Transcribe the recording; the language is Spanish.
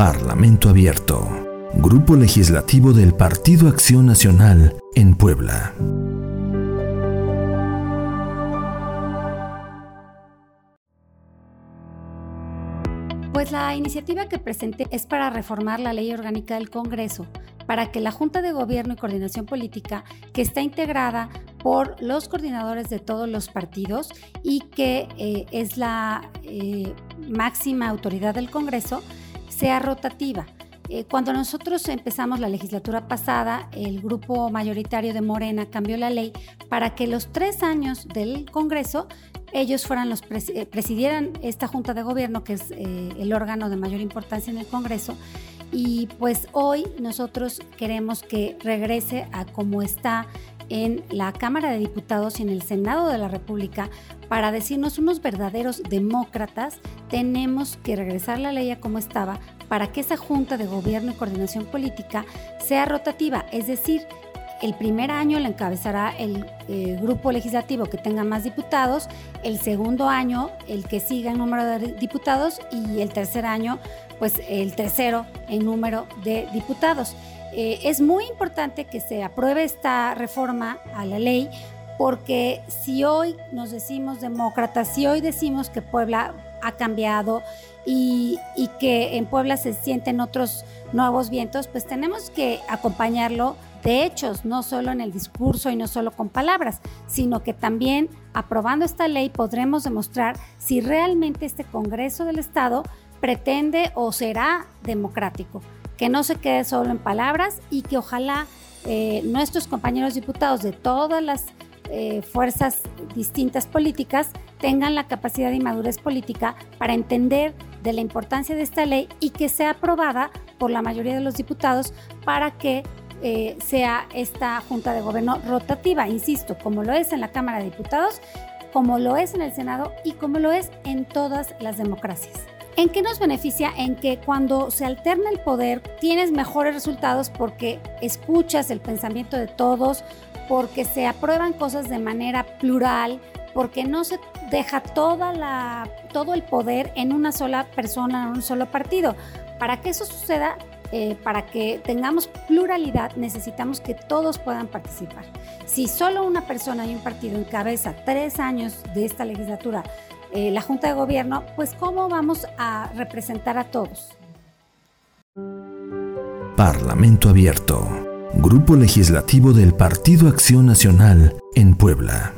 Parlamento Abierto. Grupo Legislativo del Partido Acción Nacional en Puebla. Pues la iniciativa que presenté es para reformar la ley orgánica del Congreso, para que la Junta de Gobierno y Coordinación Política, que está integrada por los coordinadores de todos los partidos y que eh, es la eh, máxima autoridad del Congreso, sea rotativa. Eh, cuando nosotros empezamos la legislatura pasada, el grupo mayoritario de Morena cambió la ley para que los tres años del Congreso ellos fueran los eh, presidieran esta Junta de Gobierno, que es eh, el órgano de mayor importancia en el Congreso. Y pues hoy nosotros queremos que regrese a como está en la Cámara de Diputados y en el Senado de la República para decirnos unos verdaderos demócratas, tenemos que regresar la ley a como estaba para que esa Junta de Gobierno y Coordinación Política sea rotativa, es decir, el primer año la encabezará el eh, grupo legislativo que tenga más diputados, el segundo año el que siga en número de diputados y el tercer año pues el tercero en número de diputados. Eh, es muy importante que se apruebe esta reforma a la ley porque si hoy nos decimos demócratas, si hoy decimos que Puebla ha cambiado y, y que en Puebla se sienten otros nuevos vientos, pues tenemos que acompañarlo de hechos, no solo en el discurso y no solo con palabras, sino que también aprobando esta ley podremos demostrar si realmente este Congreso del Estado pretende o será democrático, que no se quede solo en palabras y que ojalá eh, nuestros compañeros diputados de todas las eh, fuerzas distintas políticas tengan la capacidad y madurez política para entender de la importancia de esta ley y que sea aprobada por la mayoría de los diputados para que eh, sea esta Junta de Gobierno rotativa, insisto, como lo es en la Cámara de Diputados, como lo es en el Senado y como lo es en todas las democracias. ¿En qué nos beneficia? En que cuando se alterna el poder tienes mejores resultados porque escuchas el pensamiento de todos, porque se aprueban cosas de manera plural, porque no se deja toda la, todo el poder en una sola persona, en un solo partido. Para que eso suceda, eh, para que tengamos pluralidad necesitamos que todos puedan participar. Si solo una persona y un partido encabeza tres años de esta legislatura, eh, la Junta de Gobierno, pues ¿cómo vamos a representar a todos? Parlamento Abierto, Grupo Legislativo del Partido Acción Nacional en Puebla.